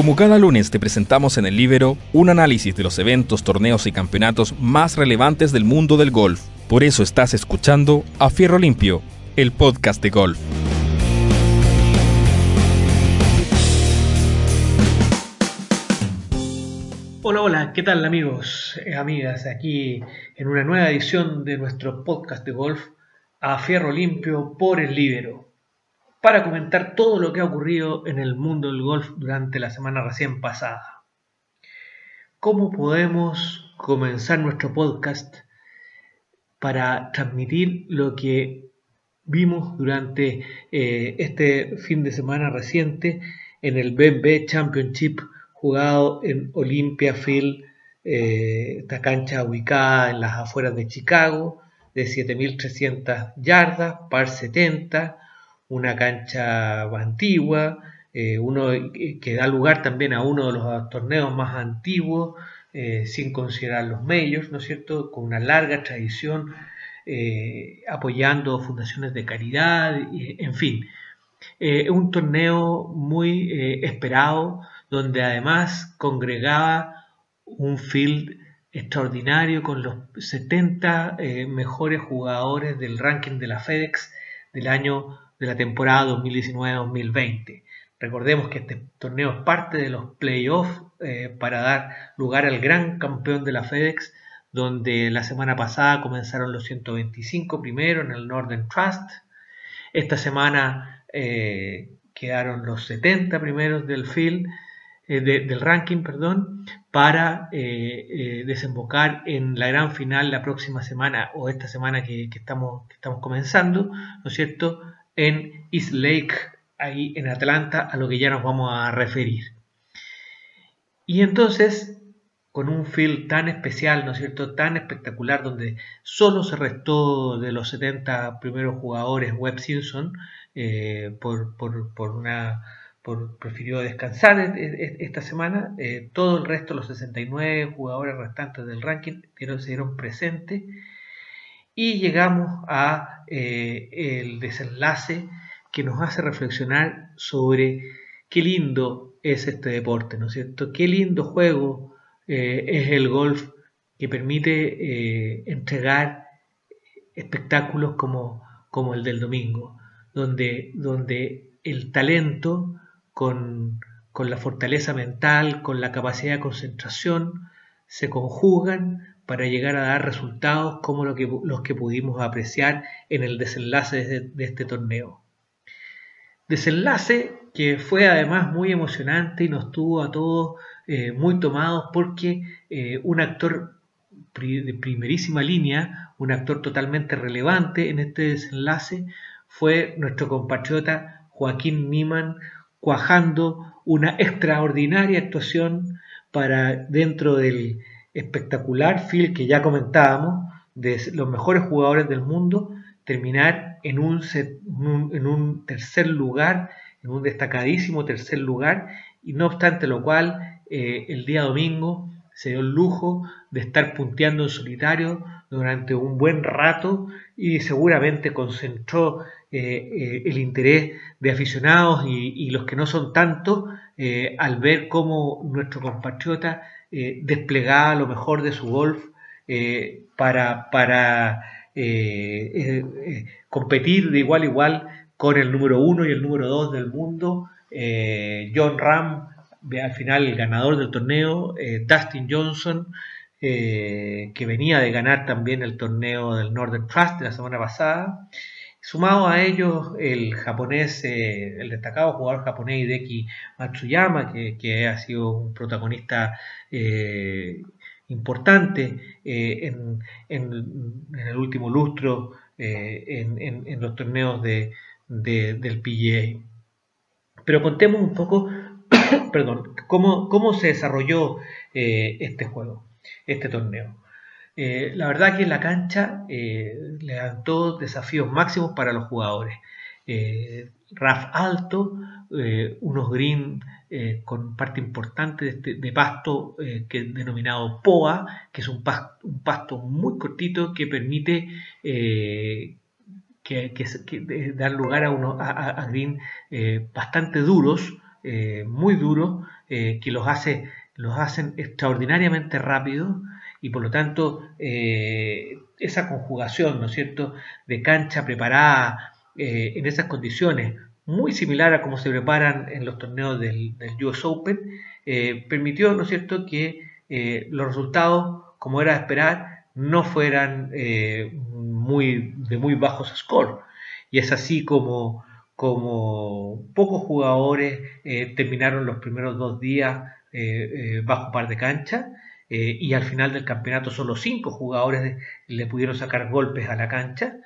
Como cada lunes te presentamos en el Libero un análisis de los eventos, torneos y campeonatos más relevantes del mundo del golf. Por eso estás escuchando A Fierro Limpio, el podcast de golf. Hola, hola, ¿qué tal amigos, eh, amigas? Aquí en una nueva edición de nuestro podcast de golf a Fierro Limpio por el Libero para comentar todo lo que ha ocurrido en el mundo del golf durante la semana recién pasada. ¿Cómo podemos comenzar nuestro podcast para transmitir lo que vimos durante eh, este fin de semana reciente en el BB Championship jugado en Olympia Field, eh, esta cancha ubicada en las afueras de Chicago, de 7.300 yardas, par 70, una cancha antigua, eh, uno que da lugar también a uno de los torneos más antiguos, eh, sin considerar los medios, ¿no es cierto?, con una larga tradición, eh, apoyando fundaciones de caridad, en fin, un torneo muy esperado, donde además congregaba un field extraordinario con los 70 mejores jugadores del ranking de la FedEx del año de la temporada 2019-2020. Recordemos que este torneo es parte de los playoffs eh, para dar lugar al gran campeón de la FedEx, donde la semana pasada comenzaron los 125 primero en el Northern Trust. Esta semana eh, quedaron los 70 primeros del field, eh, del ranking, perdón, para desembocar en la gran final la próxima semana o esta semana que, estamos, que estamos comenzando, ¿no es cierto? En East Lake, ahí en Atlanta, a lo que ya nos vamos a referir. Y entonces, con un field tan especial, ¿no es cierto?, tan espectacular, donde solo se restó de los 70 primeros jugadores Webb Simpson, eh, por, una por, prefirió descansar esta semana. Eh, todo el resto, los 69 jugadores restantes del ranking, se dieron presentes y llegamos a eh, el desenlace que nos hace reflexionar sobre qué lindo es este deporte, ¿no es cierto? Qué lindo juego eh, es el golf que permite eh, entregar espectáculos como, como, el del domingo, donde, donde el talento con, con la fortaleza mental, con la capacidad de concentración, se conjugan para llegar a dar resultados como los que pudimos apreciar en el desenlace de, este torneo. Desenlace que fue además muy emocionante y nos tuvo a todos eh, muy tomados porque eh, un actor de primerísima línea, un actor totalmente relevante en este desenlace, fue nuestro compatriota Joaquín Niman cuajando una extraordinaria actuación para dentro del espectacular field que ya comentábamos de los mejores jugadores del mundo, terminar en un, en un tercer lugar, en un destacadísimo tercer lugar, y no obstante lo cual, eh, el día domingo se dio el lujo de estar punteando en solitario durante un buen rato y seguramente concentró eh, eh, el interés de aficionados y, los que no son tantos al ver cómo nuestro compatriota eh, desplegaba lo mejor de su golf eh, para, para eh, competir de igual a igual con el número uno y el número dos del mundo. John Ram, al final el ganador del torneo, Dustin Johnson, que venía de ganar también el torneo del Northern Trust de la semana pasada. Sumado a ellos el japonés, el destacado jugador japonés Hideki Matsuyama, que, ha sido un protagonista eh, importante eh, en, el último lustro eh, en, los torneos de, del PGA. Pero contemos un poco, perdón, cómo, cómo se desarrolló este juego, este torneo. La verdad que la cancha le dan todos desafíos máximos para los jugadores. RAF alto, unos green eh, con parte importante de, este, pasto eh, que denominado POA, que es un pasto, muy cortito que permite eh, que, dar lugar a, unos a, green bastante duros, muy duros que los, hace, los hacen extraordinariamente rápidos y por lo tanto esa conjugación, ¿no es cierto?, de cancha preparada en esas condiciones, muy similar a cómo se preparan en los torneos del, US Open, permitió, ¿no es cierto?, que los resultados, como era de esperar, no fueran eh, muy, de muy bajos score. Y es así como, como pocos jugadores eh, terminaron los primeros dos días eh, bajo par de cancha. Y al final del campeonato solo cinco jugadores le pudieron sacar golpes a la cancha.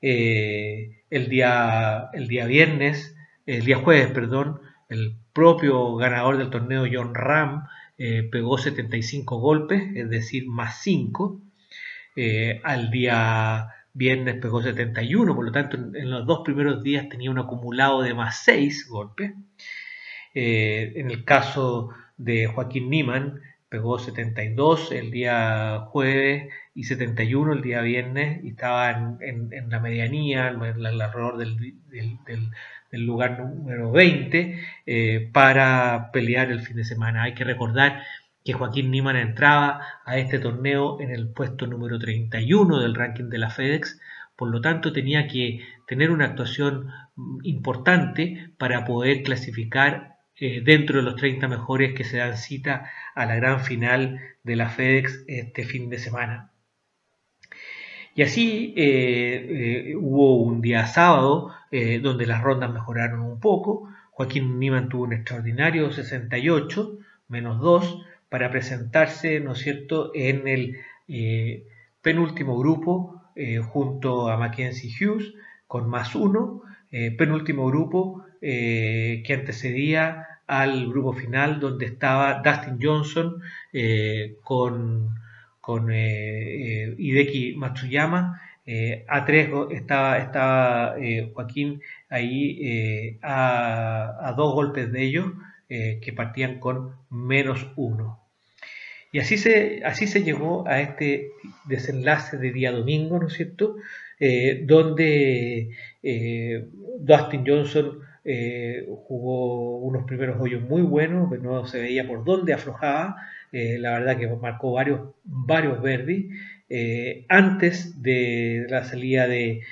el, día, el día viernes, el día jueves, perdón, el propio ganador del torneo, John Ram, pegó 75 golpes, es decir, más 5. Eh, al día viernes pegó 71, por lo tanto en, los dos primeros días tenía un acumulado de más 6 golpes. Eh, en el caso de Joaquín Niman, pegó 72 el día jueves y 71 el día viernes y estaba en, la medianía, alrededor del, del, lugar número 20 eh, para pelear el fin de semana. Hay que recordar que Joaquín Niman entraba a este torneo en el puesto número 31 del ranking de la FedEx, por lo tanto tenía que tener una actuación importante para poder clasificar eh, dentro de los 30 mejores que se dan cita a la gran final de la FedEx este fin de semana. Y así eh, eh, hubo un día sábado donde las rondas mejoraron un poco. Joaquín Niman tuvo un extraordinario 68, menos 2, para presentarse, ¿no es cierto?, en el penúltimo grupo junto a Mackenzie Hughes con más uno, eh, penúltimo grupo que antecedía al grupo final donde estaba Dustin Johnson con, con Hideki Matsuyama. a tres estaba, estaba Joaquín ahí a, a, dos golpes de ellos que partían con menos uno. Y así se, así se llegó a este desenlace de día domingo, ¿no es cierto? Eh, donde eh, Dustin Johnson eh, jugó unos primeros hoyos muy buenos, no se veía por dónde aflojaba, la verdad que marcó varios, varios verdes. antes de la salida de,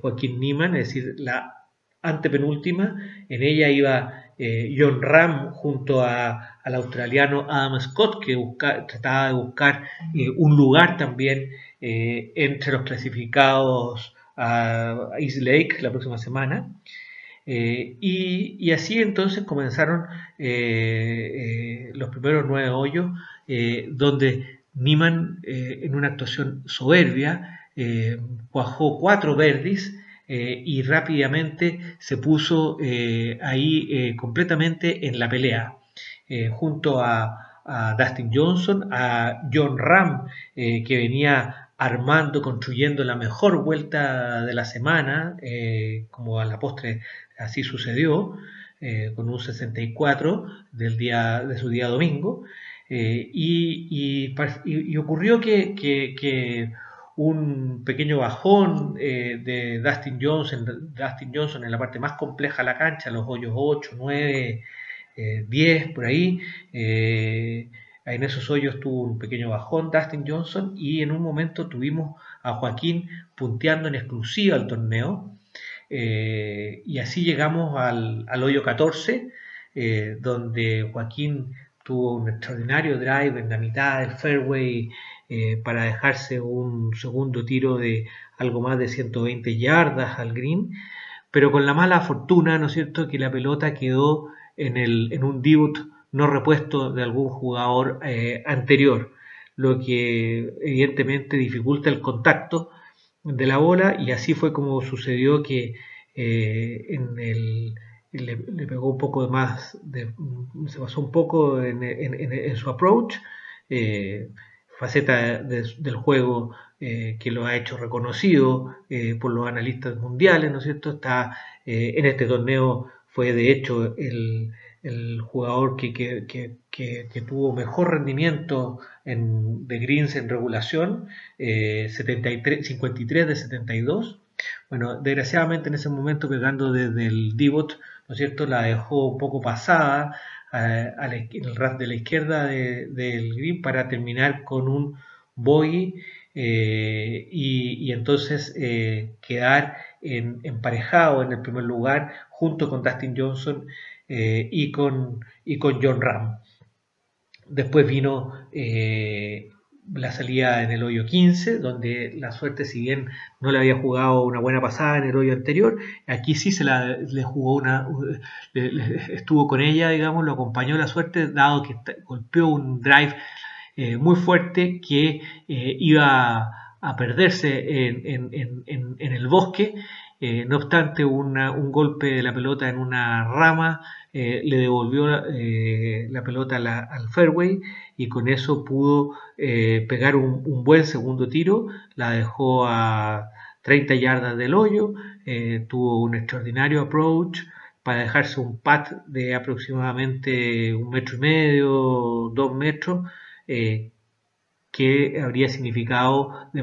Joaquín Niman, es decir, la antepenúltima, en ella iba John Ram junto al australiano Adam Scott, que trataba de buscar eh, un lugar también eh, entre los clasificados a East Lake la próxima semana. Eh, y, así entonces comenzaron los primeros nueve hoyos, donde Niman, en una actuación soberbia, cuajó cuatro verdis y rápidamente se puso ahí completamente en la pelea. Eh, junto a, Dustin Johnson, a John Ram, eh, que venía armando, construyendo la mejor vuelta de la semana, eh, como a la postre así sucedió, con un 64 del día, de su día domingo. Y, ocurrió que, un pequeño bajón de Dustin Johnson, Dustin Johnson en la parte más compleja de la cancha, los hoyos 8, 9, 10 eh, por ahí. Eh, en esos hoyos tuvo un pequeño bajón Dustin Johnson y en un momento tuvimos a Joaquín punteando en exclusiva al torneo. Eh, y así llegamos al, hoyo 14, donde Joaquín tuvo un extraordinario drive en la mitad del fairway para dejarse un segundo tiro de algo más de 120 yardas al green, pero con la mala fortuna, ¿no es cierto?, que la pelota quedó en, el, en un debut no repuesto de algún jugador eh, anterior, lo que evidentemente dificulta el contacto de la bola y así fue como sucedió que eh, en el, le, pegó un poco más, de, se basó un poco en, su approach, eh, faceta del juego que lo ha hecho reconocido por los analistas mundiales, ¿no es cierto? Está en este torneo fue de hecho el, jugador que, tuvo mejor rendimiento en, de greens en regulación, 73, eh, 53 de 72. Bueno, desgraciadamente en ese momento pegando desde el divot ¿no es cierto? La dejó un poco pasada eh, en el ras de la izquierda del green para terminar con un bogey eh, y, entonces eh, quedar emparejado en el primer lugar junto con Dustin Johnson y, con, y con John Ram. Después vino la salida en el hoyo 15, donde la suerte, si bien no le había jugado una buena pasada en el hoyo anterior, aquí sí se la le jugó una, estuvo con ella, digamos, lo acompañó la suerte, dado que golpeó un drive eh, muy fuerte que eh, iba a perderse en, el bosque. Eh, no obstante, un golpe de la pelota en una rama le devolvió la pelota al fairway y con eso pudo eh, pegar un, buen segundo tiro, la dejó a 30 yardas del hoyo, eh, tuvo un extraordinario approach para dejarse un pat de aproximadamente un metro y medio, dos metros, eh, que habría significado de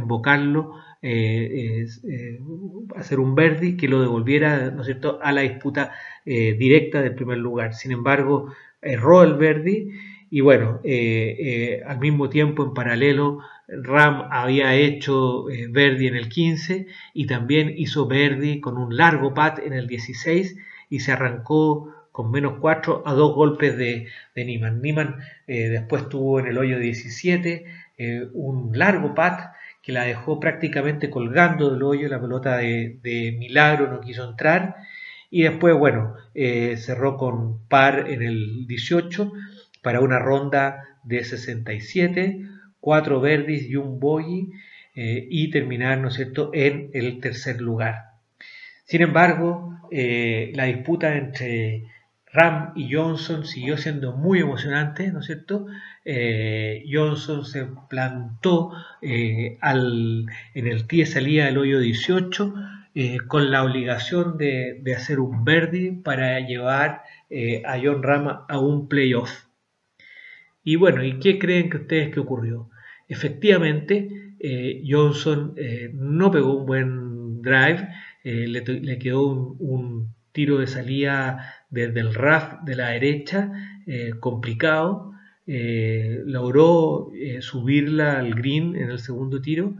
invocarlo, hacer un verdi que lo devolviera ¿no es cierto? a la disputa directa del primer lugar. Sin embargo, erró el verdi y bueno, eh, eh, al mismo tiempo, en paralelo, Ram había hecho eh, Verdi en el 15 y también hizo Verdi con un largo pat en el 16 y se arrancó con menos 4 a dos golpes de, de Niemann. Niemann después tuvo en el hoyo 17 un largo pat que la dejó prácticamente colgando del hoyo, la pelota de, milagro no quiso entrar y después, bueno, cerró con par en el 18 para una ronda de 67, cuatro verdis y un bogey eh, y terminar, ¿no cierto?, en el tercer lugar. Sin embargo, eh, la disputa entre Ram y Johnson siguió siendo muy emocionante, ¿no es cierto? Eh, Johnson se plantó al, en el tee salida del hoyo 18 con la obligación de, de, hacer un birdie para llevar a John Ram a un playoff. Y bueno, ¿y qué creen que ustedes que ocurrió? Efectivamente, eh, Johnson eh, no pegó un buen drive, eh, le, quedó un, tiro de salida desde el RAF de la derecha, complicado. Logró subirla al green en el segundo tiro,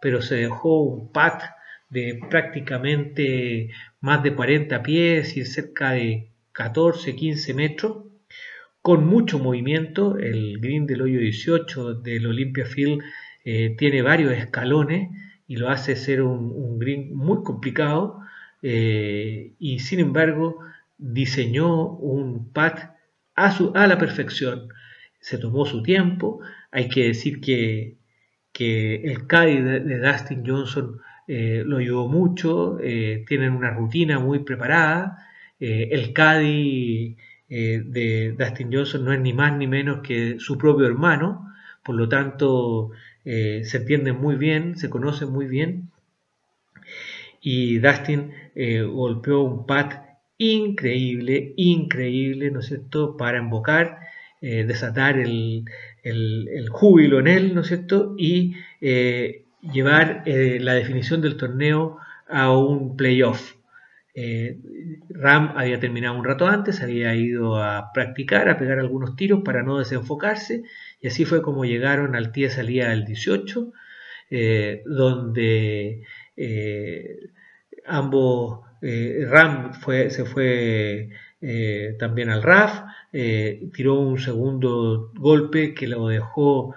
pero se dejó un pat de prácticamente más de 40 pies y cerca de 14, 15 metros con mucho movimiento. El green del hoyo 18 del Olympia Field eh, tiene varios escalones y lo hace ser un, green muy complicado. Eh, y sin embargo, diseñó un pat a, su, a la perfección. Se tomó su tiempo. Hay que decir que, el caddy de, Dustin Johnson eh, lo ayudó mucho. tienen una rutina muy preparada. el caddy eh, de Dustin Johnson no es ni más ni menos que su propio hermano, por lo tanto eh, se entienden muy bien, se conocen muy bien. Y Dustin eh, golpeó un pat increíble, increíble, ¿no es cierto?, para invocar, desatar el, el, júbilo en él, ¿no es cierto?, y llevar la definición del torneo a un playoff. Eh, Ram había terminado un rato antes, había ido a practicar, a pegar algunos tiros para no desenfocarse, y así fue como llegaron al tía salida del 18, eh, donde eh, ambos, Ram fue, se fue también al RAF, tiró un segundo golpe que lo dejó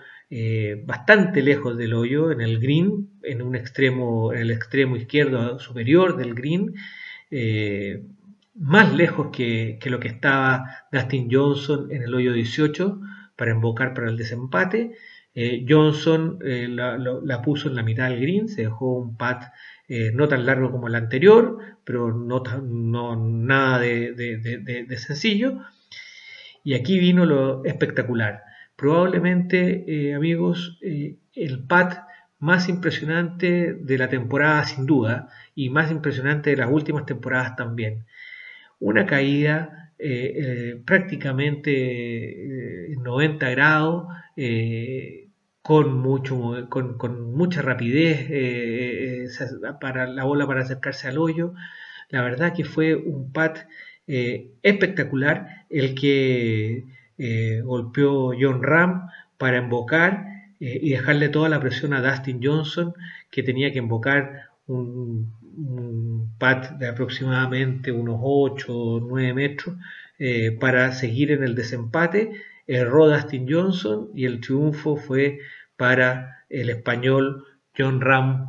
bastante lejos del hoyo en el green, en un extremo, en el extremo izquierdo superior del green, eh, más lejos que, lo que estaba Dustin Johnson en el hoyo 18 para invocar para el desempate. Eh, Johnson eh, la, puso en la mitad del green, se dejó un pat no tan largo como el anterior, pero no, nada de, sencillo. Y aquí vino lo espectacular. Probablemente, amigos, el pat más impresionante de la temporada sin duda y más impresionante de las últimas temporadas también. Una caída eh, eh, prácticamente 90 eh, grados, con, mucho, con, mucha rapidez para la bola para acercarse al hoyo. La verdad que fue un pat espectacular el que golpeó John Ram para invocar y dejarle toda la presión a Dustin Johnson, que tenía que invocar un, un pat de aproximadamente unos 8 o 9 metros para seguir en el desempate. Erró Dustin Johnson y el triunfo fue para el español John Ram,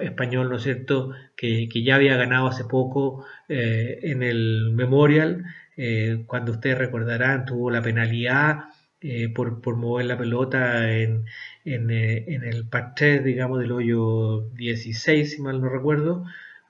español, ¿no es cierto?, que, ya había ganado hace poco eh, en el Memorial, eh, cuando ustedes recordarán, tuvo la penalidad eh, por, mover la pelota en, en, el parterre, digamos, del hoyo 16, si mal no recuerdo,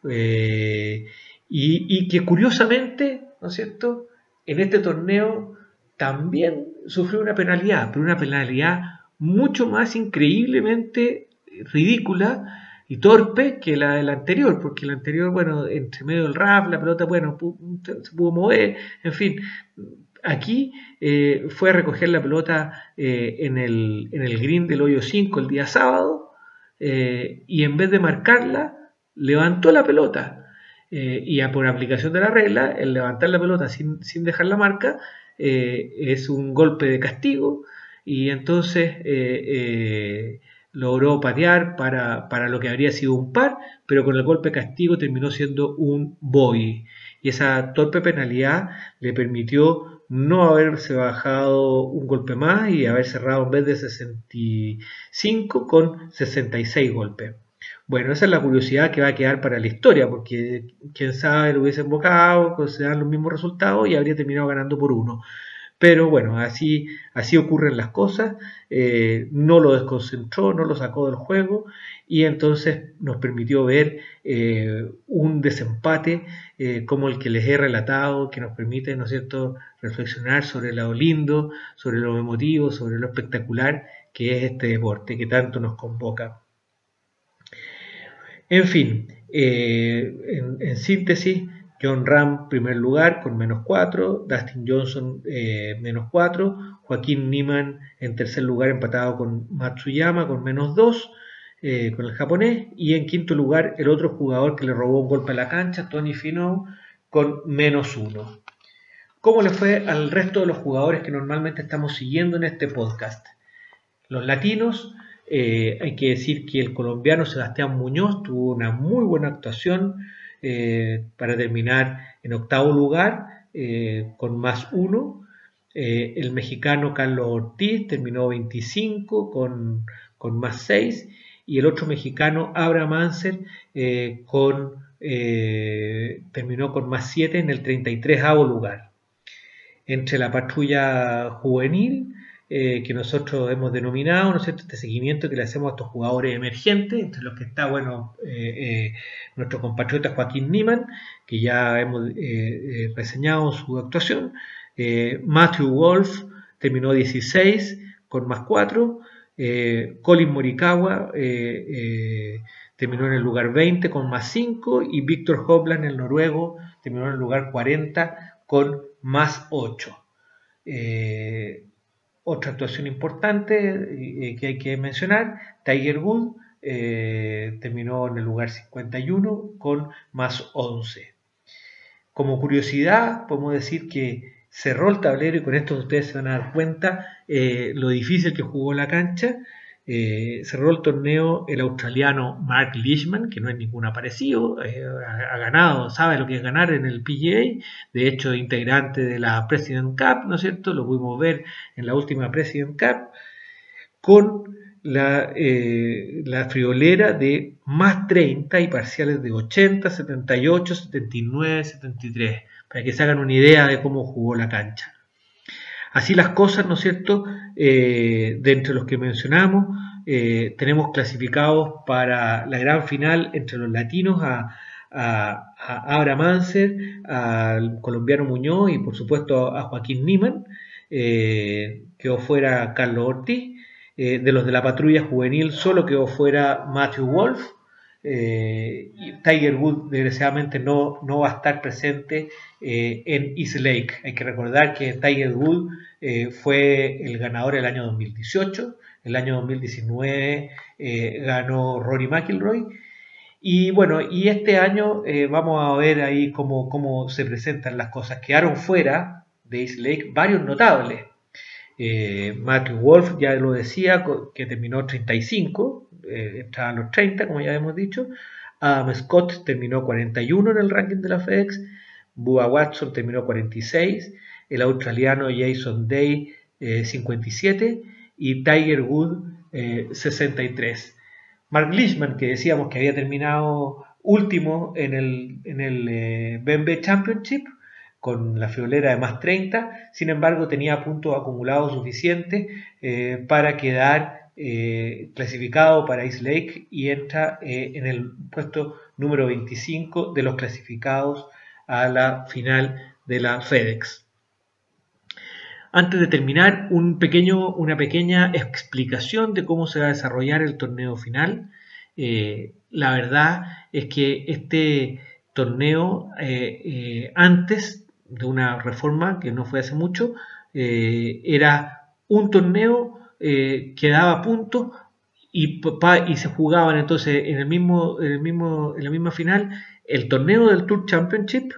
y, y que curiosamente, ¿no es cierto?, en este torneo también sufrió una penalidad, pero una penalidad mucho más increíblemente ridícula y torpe que la del anterior, porque la anterior, bueno, entre medio del rap, la pelota, bueno, se pudo mover, en fin. Aquí eh, fue a recoger la pelota eh, en, el, en, el, green del hoyo 5 el día sábado eh, y en vez de marcarla, levantó la pelota. y a, por aplicación de la regla, el levantar la pelota sin, sin dejar la marca es un golpe de castigo y entonces logró patear para, para, lo que habría sido un par, pero con el golpe castigo terminó siendo un boy. Y esa torpe penalidad le permitió no haberse bajado un golpe más y haber cerrado en vez de 65 con 66 golpes. Bueno, esa es la curiosidad que va a quedar para la historia, porque quién sabe lo hubiese invocado, se dan los mismos resultados y habría terminado ganando por uno. Pero bueno, así, así ocurren las cosas, eh, no lo desconcentró, no lo sacó del juego y entonces nos permitió ver eh, un desempate eh, como el que les he relatado, que nos permite, ¿no es cierto?, reflexionar sobre lo lindo, sobre lo emotivo, sobre lo espectacular que es este deporte que tanto nos convoca. En fin, en síntesis, John Ram primer lugar con menos 4, Dustin Johnson eh, menos 4, Joaquín Niman en tercer lugar empatado con Matsuyama con menos 2, eh, con el japonés, y en quinto lugar el otro jugador que le robó un golpe a la cancha, Tony Finau, con menos 1. ¿Cómo le fue al resto de los jugadores que normalmente estamos siguiendo en este podcast? Los latinos, eh, hay que decir que el colombiano Sebastián Muñoz tuvo una muy buena actuación, eh, para terminar en octavo lugar eh, con más uno. Eh, el mexicano Carlos Ortiz terminó 25 con, con más 6 y el otro mexicano Abraham Anser con, terminó con más 7 en el 33 lugar. Entre la patrulla juvenil eh, que nosotros hemos denominado, ¿no cierto?, este seguimiento que le hacemos a estos jugadores emergentes, entre los que está, bueno, eh, eh, nuestro compatriota Joaquín Niman, que ya hemos reseñado su actuación, Matthew Wolf terminó 16 con más 4, Colin Morikawa terminó en el lugar 20 con más 5 y Víctor Hopland, el noruego, terminó en el lugar 40 con más 8. Otra actuación importante eh, que hay que mencionar, Tiger Wood eh, terminó en el lugar 51 con más 11. Como curiosidad, podemos decir que cerró el tablero y con esto ustedes se van a dar cuenta eh, lo difícil que jugó la cancha eh, cerró el torneo el australiano Mark Leishman, que no es ningún aparecido, eh, ha, ganado, sabe lo que es ganar en el PGA, de hecho integrante de la President Cup, ¿no es cierto? Lo pudimos ver en la última President Cup, con la, eh, la friolera de más 30 y parciales de 80, 78, 79, 73, para que se hagan una idea de cómo jugó la cancha. Así las cosas, ¿no es cierto? Eh, de entre los que mencionamos, eh, tenemos clasificados para la gran final entre los latinos a, a, Abra Manser, al colombiano Muñoz y por supuesto a Joaquín Niman, eh, quedó fuera Carlos Ortiz, eh, de los de la patrulla juvenil solo quedó fuera Matthew Wolf, eh, Tiger Woods desgraciadamente no, no va a estar presente eh, en East Lake. Hay que recordar que Tiger Woods eh, fue el ganador el año 2018, el año 2019 ganó Rory McIlroy Y bueno, y este año vamos a ver ahí cómo, cómo se presentan las cosas. Quedaron fuera de East Lake varios notables. Eh, Matthew Wolf, ya lo decía, que terminó 35, eh, los 30, como ya hemos dicho. Adam Scott terminó 41 en el ranking de la FedEx. Bua Watson terminó 46. El australiano Jason Day 57. Y Tiger Wood 63. Mark Leishman, que decíamos que había terminado último en el, en el eh, Championship con la friolera de más 30, sin embargo tenía puntos acumulados suficientes eh, para quedar eh, clasificado para East Lake y entra en el puesto número 25 de los clasificados a la final de la FedEx. Antes de terminar, un pequeño, una pequeña explicación de cómo se va a desarrollar el torneo final. Eh, la verdad es que este torneo, eh, eh, antes de una reforma que no fue hace mucho, era un torneo que daba puntos y, se jugaban entonces en, el mismo, en, el mismo, en la misma final el torneo del Tour Championship,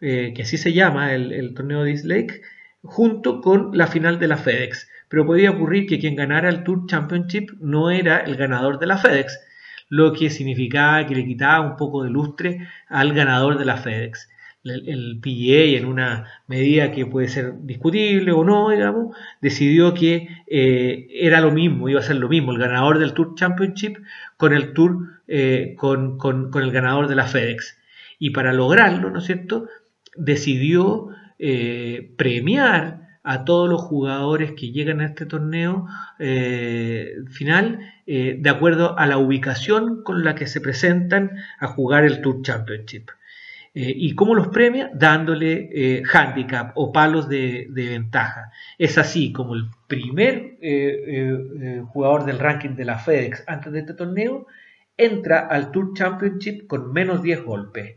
que así se llama el, el torneo de East Lake, junto con la final de la FedEx. Pero podía ocurrir que quien ganara el Tour Championship no era el ganador de la FedEx, lo que significaba que le quitaba un poco de lustre al ganador de la FedEx. El, PGA, en una medida que puede ser discutible o no, digamos, decidió que eh, era lo mismo, iba a ser lo mismo, el ganador del Tour Championship con el Tour, eh, con, con el ganador de la FedEx. Y para lograrlo, ¿no es cierto?, decidió eh, premiar a todos los jugadores que llegan a este torneo eh, final de acuerdo a la ubicación con la que se presentan a jugar el Tour Championship. ¿Y cómo los premia? Dándole handicap o palos de, ventaja. Es así como el primer jugador del ranking de la FedEx antes de este torneo entra al Tour Championship con menos 10 golpes.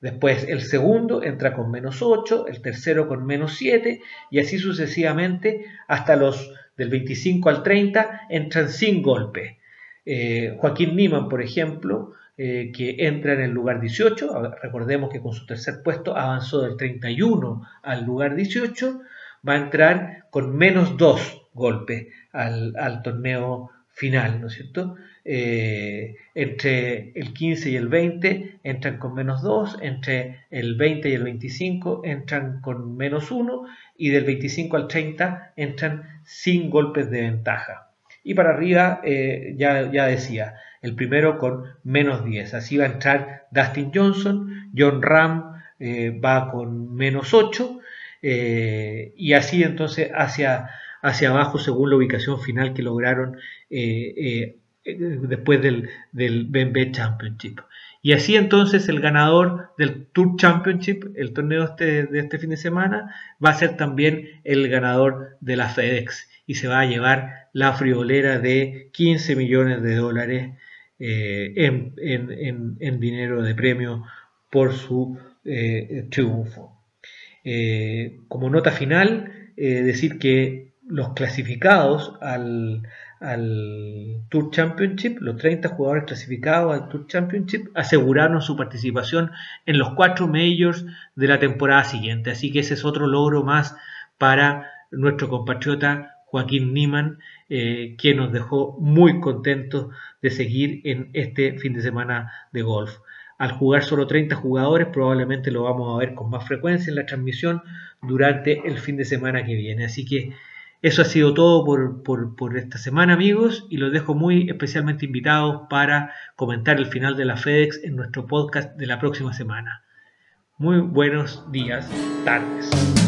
Después el segundo entra con menos 8, el tercero con menos 7 y así sucesivamente hasta los del 25 al 30 entran sin golpe. Eh, Joaquín Niman, por ejemplo, eh, que entra en el lugar 18, recordemos que con su tercer puesto avanzó del 31 al lugar 18, va a entrar con menos 2 golpes al, torneo final, ¿no es cierto? Eh, entre el 15 y el 20 entran con menos 2, entre el 20 y el 25 entran con menos 1 y del 25 al 30 entran sin golpes de ventaja. Y para arriba, eh, ya decía, el primero con menos 10. Así va a entrar Dustin Johnson, John Ram eh, va con menos 8 y así entonces hacia, hacia abajo según la ubicación final que lograron eh, después del, del BNB Championship. Y así entonces el ganador del Tour Championship, el torneo este, de este fin de semana, va a ser también el ganador de la FedEx y se va a llevar la friolera de 15 millones de dólares eh, en, dinero de premio por su eh, triunfo. como nota final, decir que los clasificados al, al Tour Championship, los 30 jugadores clasificados al Tour Championship aseguraron su participación en los cuatro majors de la temporada siguiente. Así que ese es otro logro más para nuestro compatriota Joaquín Niman, eh, quien nos dejó muy contentos de seguir en este fin de semana de golf. Al jugar solo 30 jugadores, probablemente lo vamos a ver con más frecuencia en la transmisión durante el fin de semana que viene. Así que eso ha sido todo por, esta semana, amigos, y los dejo muy especialmente invitados para comentar el final de la FedEx en nuestro podcast de la próxima semana. Muy buenos días, tardes.